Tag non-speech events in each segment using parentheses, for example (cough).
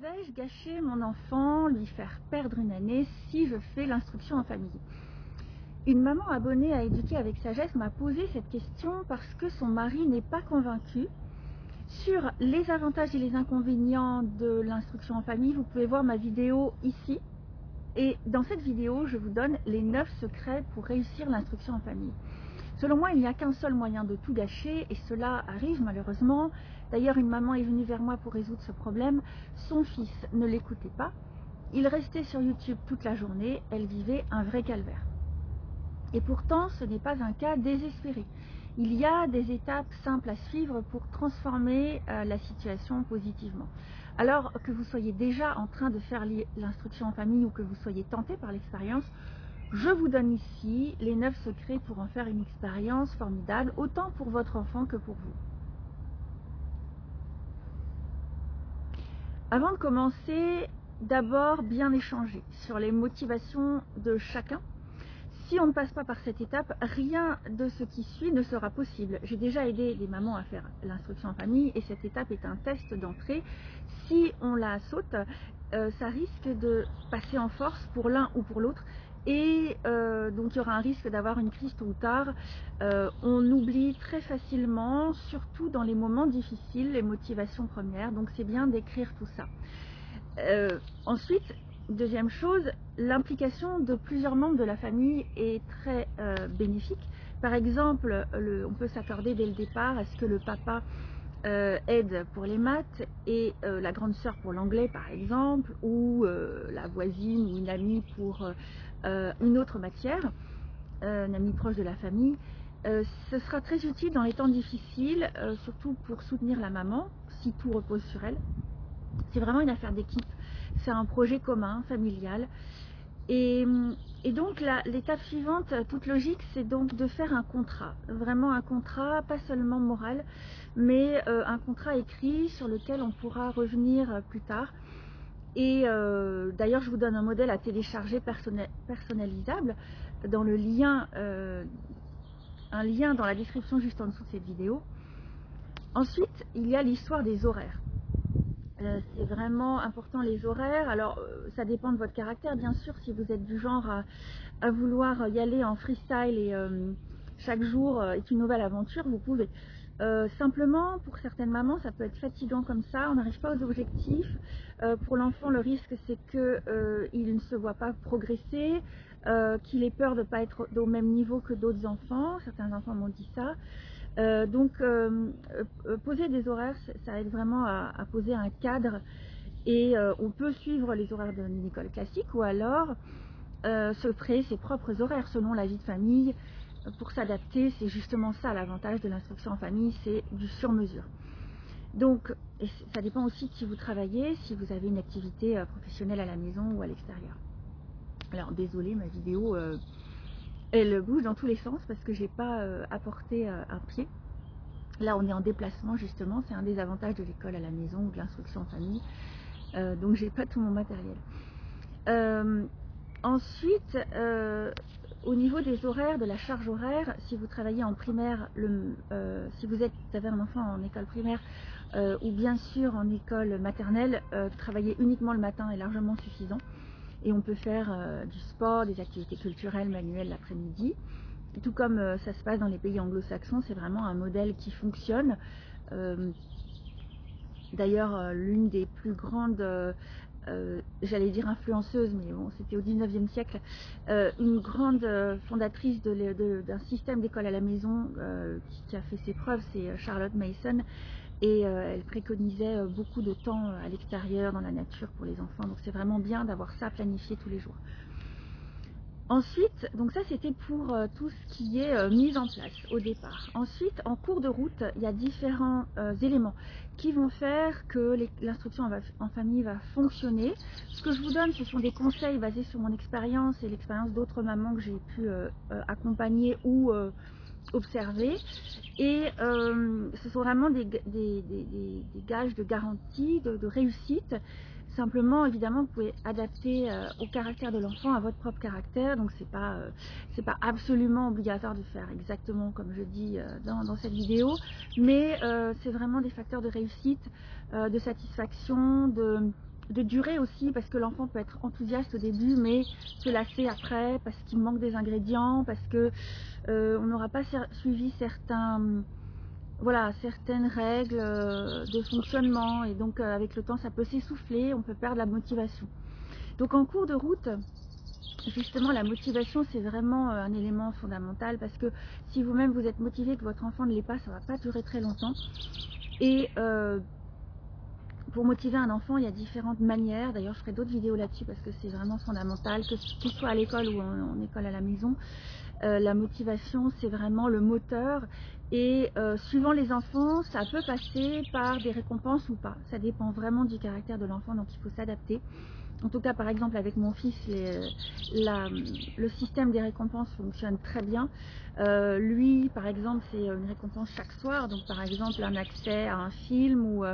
Vais-je gâcher mon enfant, lui faire perdre une année si je fais l'instruction en famille? Une maman abonnée à Éduquer avec sagesse m'a posé cette question parce que son mari n'est pas convaincu sur les avantages et les inconvénients de l'instruction en famille. Vous pouvez voir ma vidéo ici. Et dans cette vidéo, je vous donne les 9 secrets pour réussir l'instruction en famille. Selon moi, il n'y a qu'un seul moyen de tout gâcher, et cela arrive malheureusement. D'ailleurs, une maman est venue vers moi pour résoudre ce problème. Son fils ne l'écoutait pas. Il restait sur YouTube toute la journée. Elle vivait un vrai calvaire. Et pourtant, ce n'est pas un cas désespéré. Il y a des étapes simples à suivre pour transformer euh, la situation positivement. Alors que vous soyez déjà en train de faire l'instruction en famille ou que vous soyez tenté par l'expérience, je vous donne ici les 9 secrets pour en faire une expérience formidable, autant pour votre enfant que pour vous. Avant de commencer, d'abord bien échanger sur les motivations de chacun. Si on ne passe pas par cette étape, rien de ce qui suit ne sera possible. J'ai déjà aidé les mamans à faire l'instruction en famille et cette étape est un test d'entrée. Si on la saute, euh, ça risque de passer en force pour l'un ou pour l'autre et euh, donc il y aura un risque d'avoir une crise tôt ou tard. Euh, on oublie très facilement, surtout dans les moments difficiles, les motivations premières. Donc c'est bien d'écrire tout ça. Euh, ensuite, deuxième chose, l'implication de plusieurs membres de la famille est très bénéfique. Par exemple, on peut s'accorder dès le départ à ce que le papa aide pour les maths et la grande sœur pour l'anglais par exemple, ou la voisine ou une amie pour euh, une autre matière, euh, un ami proche de la famille. Euh, ce sera très utile dans les temps difficiles, surtout pour soutenir la maman, si tout repose sur elle. C'est vraiment une affaire d'équipe, c'est un projet commun, familial. Et, donc l'étape suivante, toute logique, c'est donc de faire un contrat. Vraiment un contrat, pas seulement moral, mais un contrat écrit sur lequel on pourra revenir plus tard et euh, d'ailleurs, je vous donne un modèle à télécharger personnalisable dans le lien, euh, un lien dans la description juste en dessous de cette vidéo. Ensuite, il y a l'histoire des horaires. Euh, c'est vraiment important les horaires. Alors, ça dépend de votre caractère, bien sûr. Si vous êtes du genre à vouloir y aller en freestyle et chaque jour est une nouvelle aventure, vous pouvez. Euh, simplement, pour certaines mamans, ça peut être fatigant comme ça, on n'arrive pas aux objectifs. Euh, pour l'enfant, le risque, c'est qu'il euh, ne se voit pas progresser, qu'il ait peur de ne pas être au même niveau que d'autres enfants. Certains enfants m'ont dit ça. donc, poser des horaires, ça aide vraiment à, à poser un cadre et on peut suivre les horaires d'une école classique ou alors se créer ses propres horaires selon la vie de famille, pour s'adapter, c'est justement ça l'avantage de l'instruction en famille, c'est du sur-mesure. Donc, ça dépend aussi de qui vous travaillez, si vous avez une activité euh, professionnelle à la maison ou à l'extérieur. Alors, désolé, ma vidéo, euh, elle bouge dans tous les sens parce que j'ai pas euh, apporté un pied. Là, on est en déplacement justement, c'est un des avantages de l'école à la maison ou de l'instruction en famille. donc, j'ai pas tout mon matériel. ensuite, au niveau des horaires, de la charge horaire, si vous travaillez en primaire, euh, si vous, avez un enfant en école primaire euh, ou bien sûr en école maternelle, euh, travailler uniquement le matin est largement suffisant. Et on peut faire du sport, des activités culturelles, manuelles l'après-midi. Tout comme ça se passe dans les pays anglo-saxons, c'est vraiment un modèle qui fonctionne. D'ailleurs, l'une des plus grandes euh, j'allais dire influenceuse, mais bon, c'était au 19e siècle, euh, une grande euh, fondatrice d'un système d'école à la maison qui, a fait ses preuves, c'est Charlotte Mason. Et elle préconisait beaucoup de temps à l'extérieur, dans la nature pour les enfants. Donc c'est vraiment bien d'avoir ça planifié tous les jours. Ensuite, donc ça c'était pour euh, tout ce qui est euh, mise en place au départ. Ensuite, en cours de route, il y a différents euh, éléments qui vont faire que l'instruction en, famille va fonctionner. Ce que je vous donne, ce sont des conseils basés sur mon expérience et l'expérience d'autres mamans que j'ai pu accompagner ou observer. Et ce sont vraiment des, gages de garantie, de réussite Simplement, évidemment, vous pouvez adapter euh, au caractère de l'enfant, à votre propre caractère. Donc, c'est pas, euh, pas absolument obligatoire de faire exactement comme je dis euh, dans, cette vidéo, mais c'est vraiment des facteurs de réussite, de satisfaction, de durée aussi, parce que l'enfant peut être enthousiaste au début, mais se lasser après, parce qu'il manque des ingrédients, parce que euh, on n'aura pas suivi certains, voilà, certaines règles euh, de fonctionnement, et donc euh, avec le temps ça peut s'essouffler, on peut perdre la motivation. Donc en cours de route, justement la motivation c'est vraiment un élément fondamental parce que si vous-même vous êtes motivé que votre enfant ne l'est pas, ça va pas durer très longtemps. Et pour motiver un enfant, il y a différentes manières. D'ailleurs, je ferai d'autres vidéos là-dessus parce que c'est vraiment fondamental, que qu'il soit à l'école ou en, école à la maison. Euh, la motivation, c'est vraiment le moteur. Et euh, suivant les enfants, ça peut passer par des récompenses ou pas. Ça dépend vraiment du caractère de l'enfant, donc il faut s'adapter. En tout cas, par exemple, avec mon fils, le système des récompenses fonctionne très bien. Euh, lui, par exemple, c'est une récompense chaque soir. Donc, par exemple, un accès à un film ou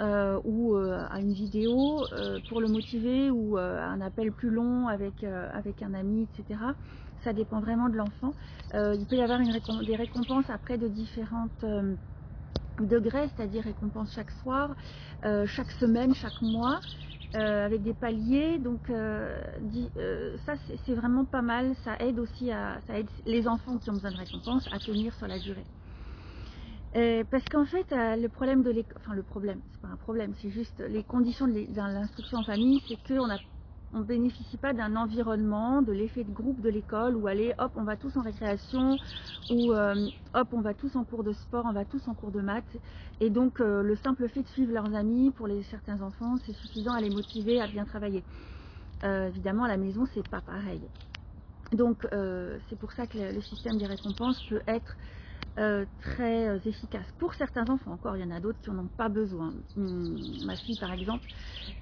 euh, ou euh, à une vidéo euh, pour le motiver ou un appel plus long avec, avec un ami, etc. Ça dépend vraiment de l'enfant. il peut y avoir des récompenses après de différentes degrés, c'est-à-dire récompenses chaque soir, chaque semaine, chaque mois. avec des paliers. Donc ça c'est vraiment pas mal. Ça aide aussi à les enfants qui ont besoin de récompenses à tenir sur la durée. Euh, parce qu'en fait, euh, le problème de l'école, enfin le problème, c'est pas un problème, c'est juste les conditions de l'instruction en famille, c'est qu'on on bénéficie pas d'un environnement, de l'effet de groupe de l'école où allez, hop, on va tous en récréation, ou euh, hop, on va tous en cours de sport, on va tous en cours de maths. Et donc, le simple fait de suivre leurs amis, pour certains enfants, c'est suffisant à les motiver à bien travailler. évidemment, à la maison, c'est pas pareil. Donc, c'est pour ça que le système des récompenses peut être euh, très euh, efficace. Pour certains enfants, encore, il y en a d'autres qui n'en ont pas besoin. Hum, ma fille, par exemple,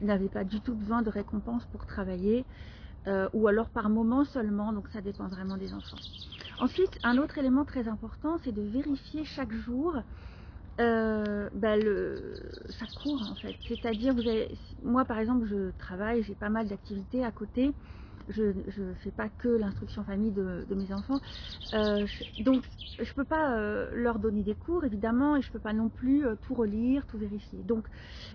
n'avait pas du tout besoin de récompense pour travailler, euh, ou alors par moment seulement, donc ça dépend vraiment des enfants. Ensuite, un autre élément très important, c'est de vérifier chaque jour ben le, ça court en fait. C'est-à-dire, moi par exemple, je travaille, j'ai pas mal d'activités à côté je ne fais pas que l'instruction famille de, mes enfants. Euh, donc, je ne peux pas euh, leur donner des cours, évidemment, et je ne peux pas non plus euh, tout relire, tout vérifier. Donc,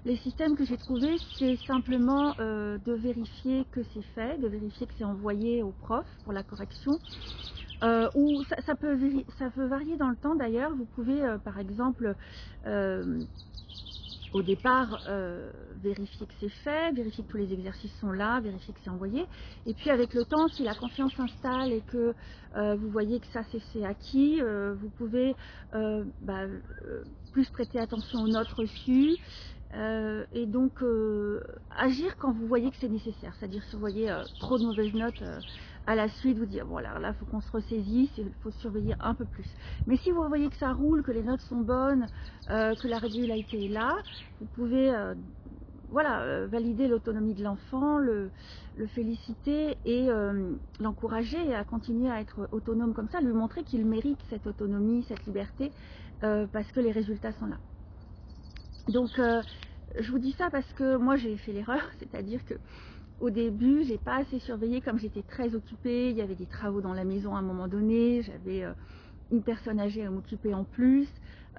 les systèmes que j'ai trouvés, c'est simplement de vérifier que c'est fait, de vérifier que c'est envoyé au prof pour la correction. ou ça, peut varier dans le temps d'ailleurs. Vous pouvez, par exemple, au départ euh, vérifier que c'est fait, vérifier que tous les exercices sont là, vérifier que c'est envoyé. Et puis avec le temps, si la confiance s'installe et que euh, vous voyez que ça c'est acquis, euh, vous pouvez bah, plus prêter attention aux notes reçues. et donc agir quand vous voyez que c'est nécessaire, c'est-à-dire si vous voyez trop de mauvaises notes à la suite vous dire, voilà, là, il faut qu'on se ressaisisse, il faut surveiller un peu plus. Mais si vous voyez que ça roule, que les notes sont bonnes, euh, que la régularité est là, vous pouvez euh, voilà, euh, valider l'autonomie de l'enfant, le, féliciter et l'encourager à continuer à être autonome comme ça, lui montrer qu'il mérite cette autonomie, cette liberté, parce que les résultats sont là. Donc, je vous dis ça parce que moi j'ai fait l'erreur, (laughs) c'est-à-dire que au début, j'ai pas assez surveillé comme j'étais très occupée. Il y avait des travaux dans la maison à un moment donné. J'avais euh, une personne âgée à m'occuper en plus.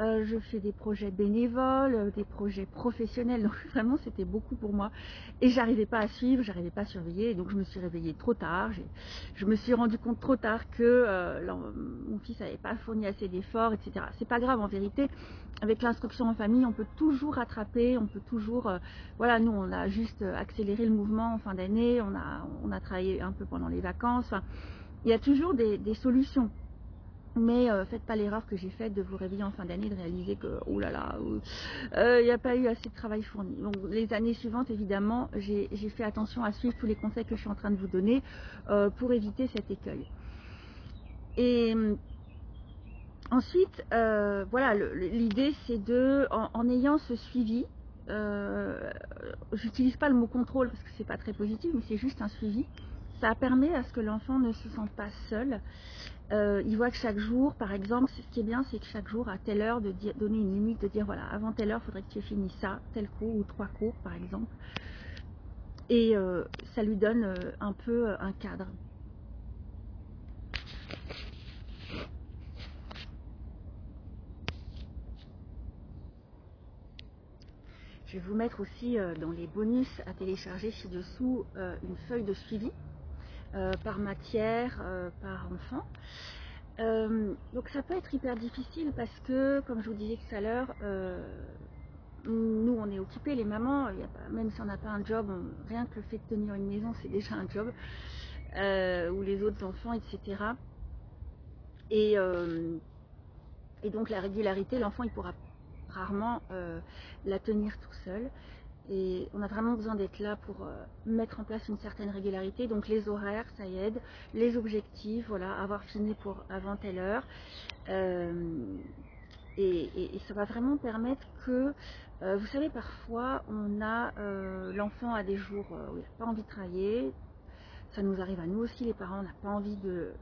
Euh, je fais des projets bénévoles, euh, des projets professionnels, (laughs) donc vraiment c'était beaucoup pour moi. Et j'arrivais pas à suivre, j'arrivais pas à surveiller, donc je me suis réveillée trop tard. Je me suis rendu compte trop tard que euh, mon fils n'avait pas fourni assez d'efforts, etc. C'est pas grave en vérité. Avec l'instruction en famille, on peut toujours rattraper, on peut toujours, voilà, nous on a juste accéléré le mouvement en fin d'année, on a, travaillé un peu pendant les vacances. Il y a toujours des solutions. Mais euh, faites pas l'erreur que j'ai faite de vous réveiller en fin d'année, de réaliser que, oh là là, euh, il n'y a pas eu assez de travail fourni. Donc les années suivantes, évidemment, j'ai fait attention à suivre tous les conseils que je suis en train de vous donner euh, pour éviter cet écueil. Et ensuite, voilà, l'idée c'est de, en, ayant ce suivi, j'utilise pas le mot contrôle parce que c'est pas très positif, mais c'est juste un suivi. Ça permet à ce que l'enfant ne se sente pas seul euh, il voit que chaque jour, par exemple, ce qui est bien, c'est que chaque jour, à telle heure, de donner une limite, de dire voilà, avant telle heure, il faudrait que tu aies fini ça, tel cours ou trois cours, par exemple. Et euh, ça lui donne euh, un peu un cadre. je vais vous mettre aussi dans les bonus à télécharger ci-dessous une feuille de suivi par matière, par enfant. donc ça peut être hyper difficile parce que, comme je vous disais tout à l'heure, nous on est occupés, les mamans, même si on n'a pas un job, rien que le fait de tenir une maison c'est déjà un job, ou les autres enfants, etc. Et, donc la régularité, l'enfant il pourra rarement euh, la tenir tout seul. Et on a vraiment besoin d'être là pour euh, mettre en place une certaine régularité. Donc les horaires, ça y aide. Les objectifs, voilà, avoir fini pour avant telle heure. Euh, et, ça va vraiment permettre que, vous savez, parfois on a l'enfant à des jours où il n'a pas envie de travailler, ça nous arrive à nous aussi, les parents, on n'a pas envie de,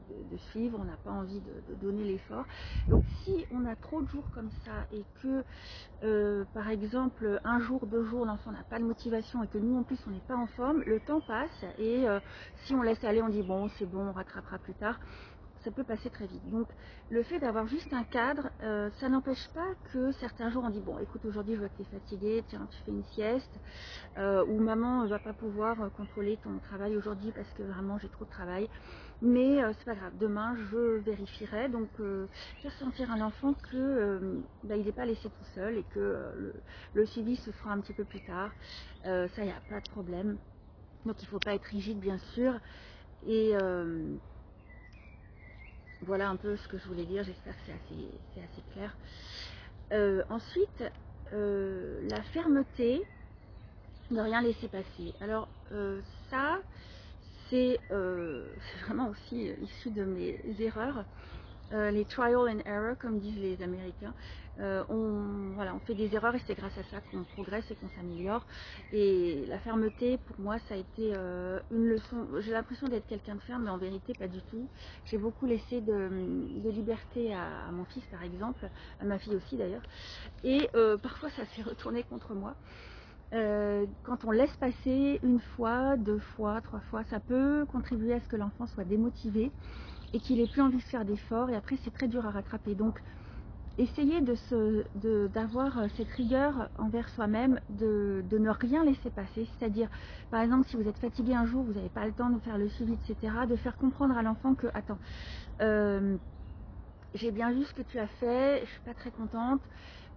suivre, on n'a pas envie de, donner l'effort. Donc si on a trop de jours comme ça et que, euh, par exemple, un jour, deux jours, l'enfant n'a pas de motivation et que nous en plus on n'est pas en forme, le temps passe et euh, si on laisse aller, on dit bon, c'est bon, on rattrapera plus tard ça peut passer très vite. Donc le fait d'avoir juste un cadre, euh, ça n'empêche pas que certains jours on dit bon écoute aujourd'hui je vois que tu es fatigué, tiens tu fais une sieste, euh, ou maman ne va pas pouvoir euh, contrôler ton travail aujourd'hui parce que vraiment j'ai trop de travail. Mais c'est pas grave, demain je vérifierai. Donc faire sentir à l'enfant que bah, n'est pas laissé tout seul et que le, suivi se fera un petit peu plus tard. ça y a pas de problème. Donc il ne faut pas être rigide bien sûr. Et voilà un peu ce que je voulais dire, j'espère que c'est assez, clair. Euh, ensuite, euh, la fermeté, ne rien laisser passer. Alors euh, ça, c'est (laughs) vraiment aussi issu de mes erreurs. Les trial and error, comme disent les Américains. Euh, on, voilà, on fait des erreurs et c'est grâce à ça qu'on progresse et qu'on s'améliore. Et la fermeté, pour moi, ça a été euh, une leçon. J'ai l'impression d'être quelqu'un de ferme, mais en vérité, pas du tout. J'ai beaucoup laissé de, liberté à, mon fils, par exemple, à ma fille aussi d'ailleurs. Et euh, parfois, ça s'est retourné contre moi. quand on laisse passer une fois, deux fois, trois fois, ça peut contribuer à ce que l'enfant soit démotivé et qu'il ait plus envie de faire d'efforts. Et après, c'est très dur à rattraper. Donc, essayez d'avoir euh, cette rigueur envers soi-même, de, ne rien laisser passer. C'est-à-dire, par exemple, si vous êtes fatigué un jour, vous n'avez pas le temps de faire le suivi, etc., de faire comprendre à l'enfant que, attends, euh, j'ai bien vu ce que tu as fait, je suis pas très contente.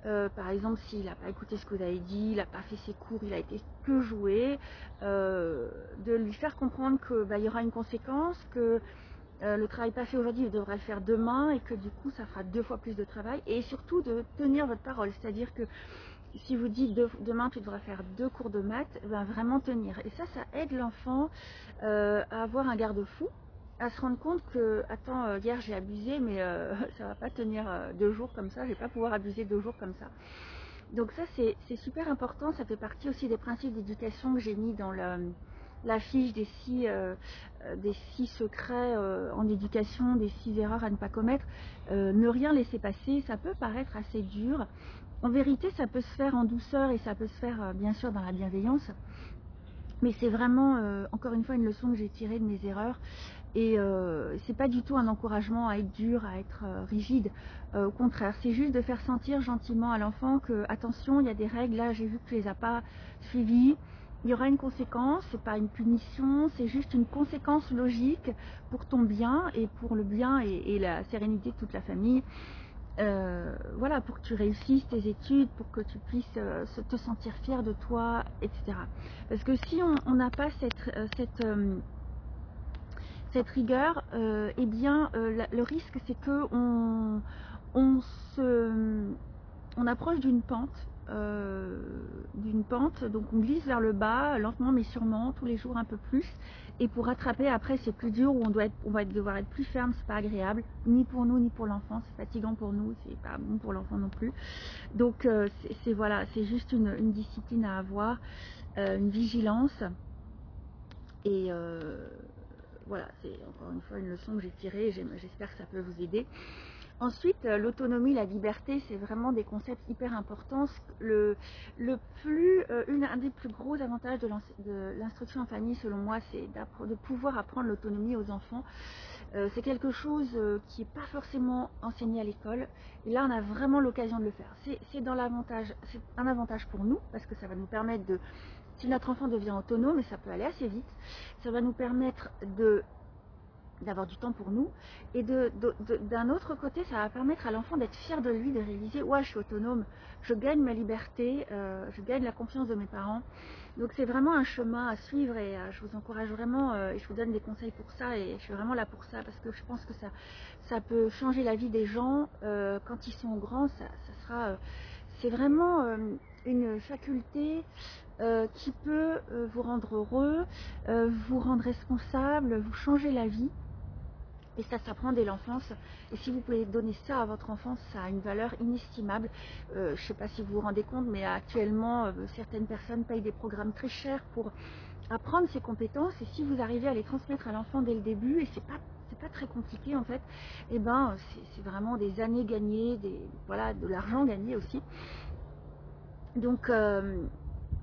Euh, par exemple, s'il n'a pas écouté ce que vous avez dit, il n'a pas fait ses cours, il a été que joué, de lui faire comprendre qu'il bah, y aura une conséquence, que euh, le travail pas fait aujourd'hui, il devrait le faire demain et que du coup, ça fera deux fois plus de travail. Et surtout de tenir votre parole, c'est-à-dire que si vous dites demain tu devras faire deux cours de maths, ben vraiment tenir. Et ça, ça aide l'enfant euh, à avoir un garde-fou, à se rendre compte que, attends, euh, hier j'ai abusé, mais (laughs) ça va pas tenir deux jours comme ça, je vais pas pouvoir abuser deux jours comme ça. Donc ça, c'est super important, ça fait partie aussi des principes d'éducation que j'ai mis dans le la fiche des six, euh, euh, des six secrets euh, en éducation, des six erreurs à ne pas commettre, ne rien laisser passer, ça peut paraître assez dur. En vérité, ça peut se faire en douceur et ça peut se faire bien sûr dans la bienveillance. Mais c'est vraiment, encore une fois, une leçon que j'ai tirée de mes erreurs. Et c'est pas du tout un encouragement à être dur, à être rigide. au contraire, c'est juste de faire sentir gentiment à l'enfant que, attention, il y a des règles, là j'ai vu que tu les as pas suivies il y aura une conséquence, c'est pas une punition, c'est juste une conséquence logique pour ton bien et pour le bien et, la sérénité de toute la famille. Euh, voilà, pour que tu réussisses tes études, pour que tu puisses euh, te sentir fier de toi, etc. Parce que si on n'a pas cette, euh, rigueur, eh bien, le risque c'est que on, se, on approche d'une pente euh, d'une pente, donc on glisse vers le bas, lentement mais sûrement, tous les jours un peu plus. Et pour rattraper, après c'est plus dur, où on, doit être, on va devoir être plus ferme, c'est pas agréable, ni pour nous ni pour l'enfant, c'est fatigant pour nous, c'est pas bon pour l'enfant non plus. Donc euh, c'est voilà, c'est juste une, discipline à avoir, euh, une vigilance. Et voilà, c'est encore une fois une leçon que j'ai tirée, j'espère que ça peut vous aider. Ensuite, euh, l'autonomie, la liberté, c'est vraiment des concepts hyper importants. Le, plus, euh, un des plus gros avantages de l'instruction en famille, selon moi, c'est de pouvoir apprendre l'autonomie aux enfants. Euh, c'est quelque chose qui n'est pas forcément enseigné à l'école. Et là, on a vraiment l'occasion de le faire. C'est un avantage pour nous parce que ça va nous permettre de, si notre enfant devient autonome, et ça peut aller assez vite, ça va nous permettre de d'avoir du temps pour nous. Et d'un autre côté, ça va permettre à l'enfant d'être fier de lui, de réaliser Ouais, je suis autonome, je gagne ma liberté, euh, je gagne la confiance de mes parents. Donc c'est vraiment un chemin à suivre et euh, je vous encourage vraiment euh, et je vous donne des conseils pour ça et je suis vraiment là pour ça parce que je pense que ça, ça peut changer la vie des gens quand ils sont grands. Ça, ça sera, c'est vraiment une faculté qui peut vous rendre heureux, vous rendre responsable, vous changer la vie. Et ça s'apprend dès l'enfance. Et si vous pouvez donner ça à votre enfance, ça a une valeur inestimable. Euh, je ne sais pas si vous vous rendez compte, mais actuellement, euh, certaines personnes payent des programmes très chers pour apprendre ces compétences. Et si vous arrivez à les transmettre à l'enfant dès le début, et c'est pas pas très compliqué en fait, et eh ben c'est vraiment des années gagnées, voilà de l'argent gagné aussi. Donc euh,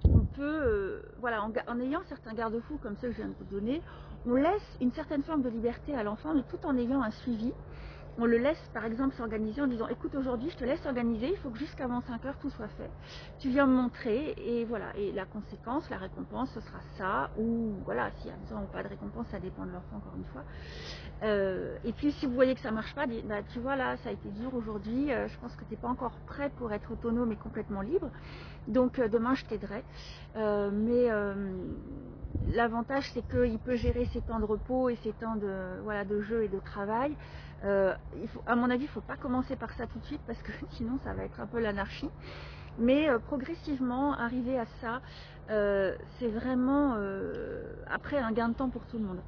on peut, voilà, en, ayant certains garde-fous comme ceux que je viens de vous donner, on laisse une certaine forme de liberté à l'enfant, mais tout en ayant un suivi. On le laisse par exemple s'organiser en disant écoute aujourd'hui je te laisse organiser, il faut que jusqu'avant 5 heures tout soit fait. Tu viens me montrer et voilà. Et la conséquence, la récompense, ce sera ça. Ou voilà, s'il y a besoin ou pas de récompense, ça dépend de l'enfant encore une fois. Euh, et puis si vous voyez que ça marche pas, bah, tu vois là, ça a été dur aujourd'hui, euh, je pense que tu n'es pas encore prêt pour être autonome et complètement libre. Donc euh, demain je t'aiderai. mais l'avantage c'est qu'il peut gérer ses temps de repos et ses temps de, jeu et de travail. il faut, à mon avis, il ne faut pas commencer par ça tout de suite parce que (laughs) sinon ça va être un peu l'anarchie. Mais progressivement, arriver à ça, c'est vraiment après un gain de temps pour tout le monde.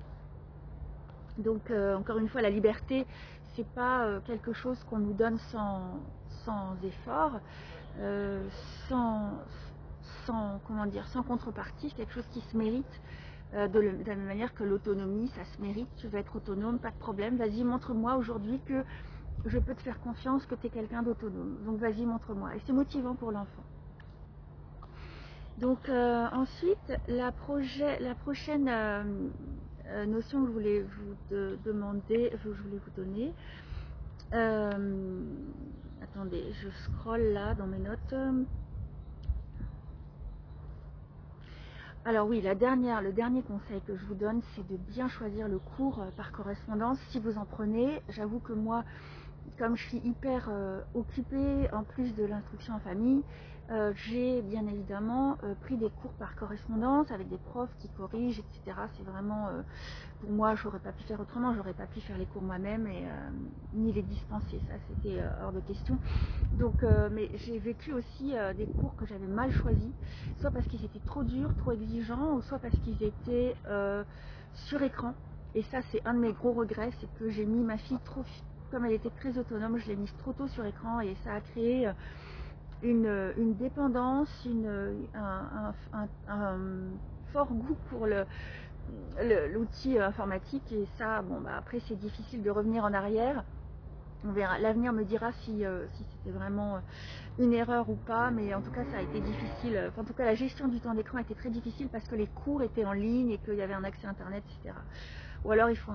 Donc euh, encore une fois, la liberté, c'est pas euh, quelque chose qu'on nous donne sans, sans effort, euh, sans, sans, comment dire, sans contrepartie, c'est quelque chose qui se mérite. De, la même manière que l'autonomie, ça se mérite, tu veux être autonome, pas de problème, vas-y montre-moi aujourd'hui que je peux te faire confiance, que tu es quelqu'un d'autonome. Donc vas-y montre-moi. Et c'est motivant pour l'enfant. Donc ensuite, la, projet, la prochaine euh, notion que je voulais vous demander, je voulais vous donner. Euh, attendez, je scrolle là dans mes notes. Alors oui, la dernière, le dernier conseil que je vous donne, c'est de bien choisir le cours euh, par correspondance si vous en prenez. J'avoue que moi, comme je suis hyper occupée en plus de l'instruction en famille, euh, j'ai bien évidemment euh, pris des cours par correspondance avec des profs qui corrigent, etc. C'est vraiment, euh, pour moi, j'aurais pas pu faire autrement, j'aurais pas pu faire les cours moi-même et ni les dispenser, ça c'était hors de question. Donc, mais j'ai vécu aussi des cours que j'avais mal choisis, soit parce qu'ils étaient trop durs, trop exigeants, ou soit parce qu'ils étaient sur écran. Et ça, c'est un de mes gros regrets, c'est que j'ai mis ma fille trop, comme elle était très autonome, je l'ai mise trop tôt sur écran et ça a créé une, dépendance, un, fort goût pour l'outil informatique et ça, bon, bah, après c'est difficile de revenir en arrière. On verra. L'avenir me dira si, euh, c'était vraiment une erreur ou pas, mais en tout cas ça a été difficile. en tout cas la gestion du temps d'écran été très difficile parce que les cours étaient en ligne et qu'il y avait un accès internet, etc. Ou alors faut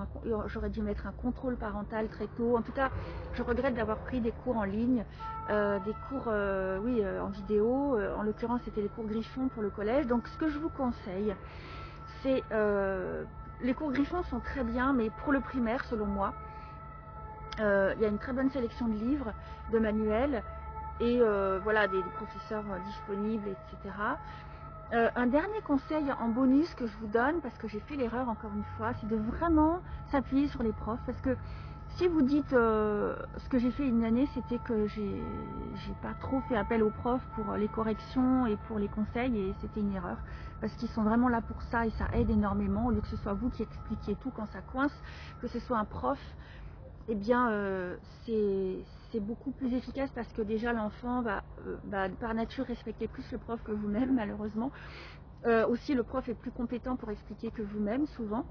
j'aurais dû mettre un contrôle parental très tôt. En tout cas, je regrette d'avoir pris des cours en ligne, euh, des cours euh, oui, euh, en vidéo. en l'occurrence, c'était les cours Griffon pour le collège. Donc ce que je vous conseille, c'est les cours Griffon sont très bien, mais pour le primaire, selon moi, il y a une très bonne sélection de livres, de manuels et voilà des professeurs disponibles, etc. Euh, un dernier conseil en bonus que je vous donne, parce que j'ai fait l'erreur encore une fois, c'est de vraiment s'appuyer sur les profs. Parce que si vous dites euh, ce que j'ai fait une année, c'était que j'ai pas trop fait appel aux profs pour les corrections et pour les conseils, et c'était une erreur. Parce qu'ils sont vraiment là pour ça et ça aide énormément, au lieu que ce soit vous qui expliquiez tout quand ça coince, que ce soit un prof eh bien, euh, c'est beaucoup plus efficace parce que déjà l'enfant va, euh, par nature respecter plus le prof que vous-même, malheureusement. Euh, aussi, le prof est plus compétent pour expliquer que vous-même, souvent.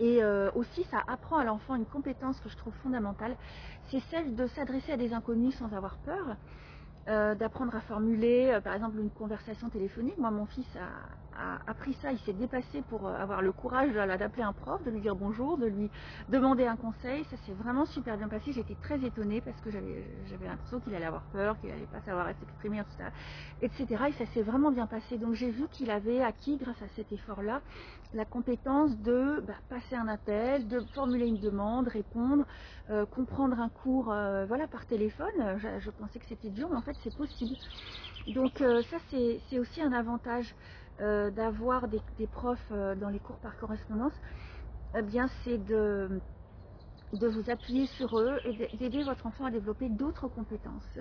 Et aussi, ça apprend à l'enfant une compétence que je trouve fondamentale, c'est celle de s'adresser à des inconnus sans avoir peur, d'apprendre à formuler, par exemple, une conversation téléphonique. Moi, mon fils a, appris ça, il s'est dépassé pour euh, avoir le courage d'appeler un prof, de lui dire bonjour, de lui demander un conseil. Ça s'est vraiment super bien passé. J'étais très étonnée parce que j'avais l'impression qu'il allait avoir peur, qu'il allait pas savoir s'exprimer, etc. Et ça s'est vraiment bien passé. Donc j'ai vu qu'il avait acquis, grâce à cet effort-là, la compétence de bah, passer un appel, de formuler une demande, répondre, euh, comprendre un cours euh, voilà, par téléphone. Je, pensais que c'était dur, mais en fait c'est possible. Donc ça c'est aussi un avantage d'avoir des, profs dans les cours par correspondance. Eh c'est de, vous appuyer sur eux et d'aider votre enfant à développer d'autres compétences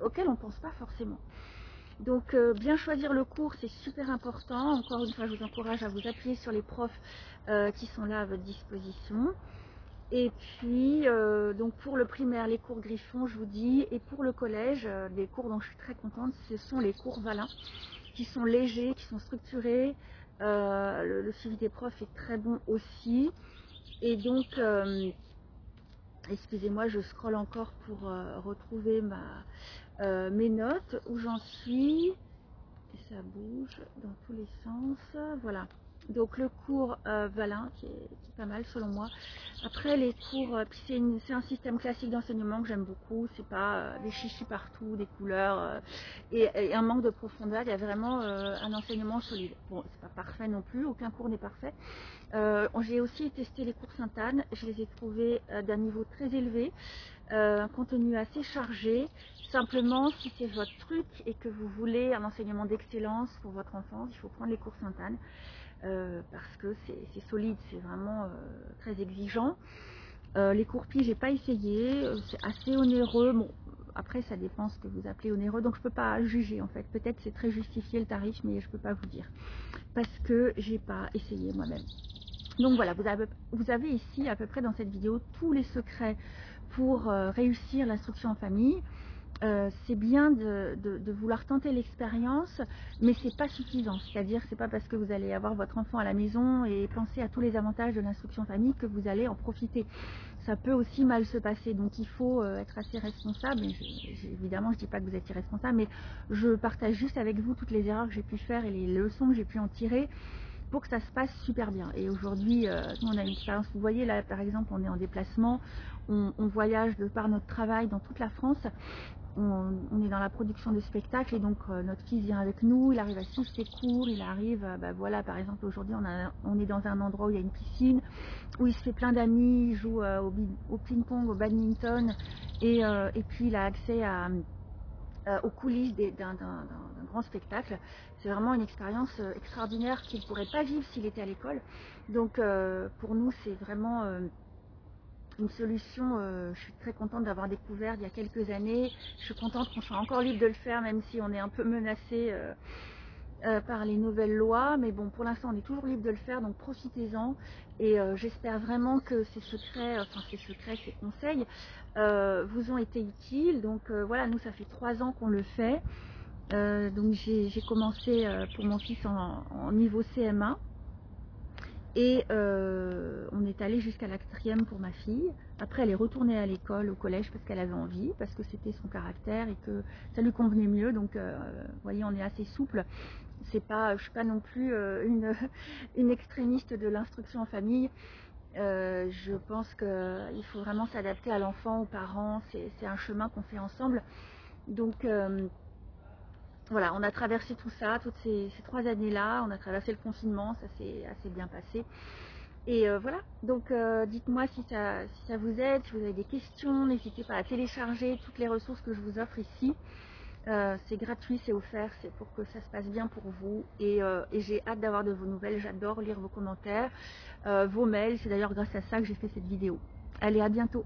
auxquelles on ne pense pas forcément. Donc euh, bien choisir le cours, c'est super important. Encore une fois, je vous encourage à vous appuyer sur les profs euh, qui sont là à votre disposition. Et puis, euh, donc pour le primaire, les cours Griffon, je vous dis, et pour le collège, les cours dont je suis très contente, ce sont les cours Valin, qui sont légers, qui sont structurés. Le, suivi des profs est très bon aussi. Et donc, excusez-moi, je scrolle encore pour retrouver ma, euh, mes notes, où j'en suis. Et ça bouge dans tous les sens. Voilà. Donc le cours euh, Valin, qui est, pas mal selon moi. Après les cours, euh, puis c'est un système classique d'enseignement que j'aime beaucoup. C'est pas des chichis partout, des couleurs et, un manque de profondeur. Il y a vraiment un enseignement solide. Bon, c'est pas parfait non plus, aucun cours n'est parfait. J'ai aussi testé les cours Sainte-Anne. Je les ai trouvés d'un niveau très élevé. un contenu assez chargé, Simplement, si c'est votre truc et que vous voulez un enseignement d'excellence pour votre enfant, il faut prendre les cours Sainte-Anne euh, parce que c'est solide, c'est vraiment euh, très exigeant. Euh, les cours PI, j'ai pas essayé, c'est assez onéreux. Bon, après, ça dépend ce que vous appelez onéreux, donc je peux pas juger en fait. Peut-être c'est très justifié le tarif, mais je peux pas vous dire parce que j'ai pas essayé moi-même. Donc voilà, vous avez ici à peu près dans cette vidéo tous les secrets pour réussir l'instruction en famille. Euh, c'est bien de, vouloir tenter l'expérience, mais c'est pas suffisant. C'est-à-dire, c'est pas parce que vous allez avoir votre enfant à la maison et penser à tous les avantages de l'instruction famille que vous allez en profiter. Ça peut aussi mal se passer, donc il faut euh, être assez responsable. évidemment, je dis pas que vous êtes irresponsable, mais je partage juste avec vous toutes les erreurs que j'ai pu faire et les leçons que j'ai pu en tirer pour que ça se passe super bien. Et aujourd'hui, euh, on a une expérience, vous voyez là par exemple, on est en déplacement, on, voyage de par notre travail dans toute la France on, est dans la production de spectacles et donc euh, notre fils vient avec nous, il arrive à suivre ses cours, il arrive, euh, bah, voilà par exemple aujourd'hui on, est dans un endroit où il y a une piscine, où il se fait plein d'amis, il joue euh, au, ping-pong, au badminton et, puis il a accès aux coulisses d'un grand spectacle. C'est vraiment une expérience extraordinaire qu'il ne pourrait pas vivre s'il était à l'école. Donc pour nous c'est vraiment solution, euh, je suis très contente d'avoir découvert il y a quelques années. Je suis contente qu'on soit encore libre de le faire, même si on est un peu menacé euh, euh, par les nouvelles lois. Mais bon, pour l'instant, on est toujours libre de le faire, donc profitez-en. Et j'espère vraiment que ces secrets, enfin ces secrets, ces conseils vous ont été utiles. Donc voilà, nous, ça fait trois ans qu'on le fait. donc j'ai commencé pour mon fils en, niveau CM1. Et euh, on est allé jusqu'à la quatrième pour ma fille. Après, elle est retournée à l'école, au collège, parce qu'elle avait envie, parce que c'était son caractère et que ça lui convenait mieux. Donc, euh, vous voyez, on est assez souple. C'est pas, je suis pas non plus euh, une, (laughs) extrémiste de l'instruction en famille. je pense qu'il faut vraiment s'adapter à l'enfant, aux parents. C'est un chemin qu'on fait ensemble. Donc, voilà, on a traversé tout ça, toutes ces, trois années-là, on a traversé le confinement, ça s'est assez bien passé. Et euh, voilà, donc euh, dites-moi si ça, si ça vous aide, si vous avez des questions, n'hésitez pas à télécharger toutes les ressources que je vous offre ici. Euh, c'est gratuit, c'est offert, c'est pour que ça se passe bien pour vous. Et, et j'ai hâte d'avoir de vos nouvelles, j'adore lire vos commentaires, vos mails. C'est d'ailleurs grâce à ça que j'ai fait cette vidéo. Allez, à bientôt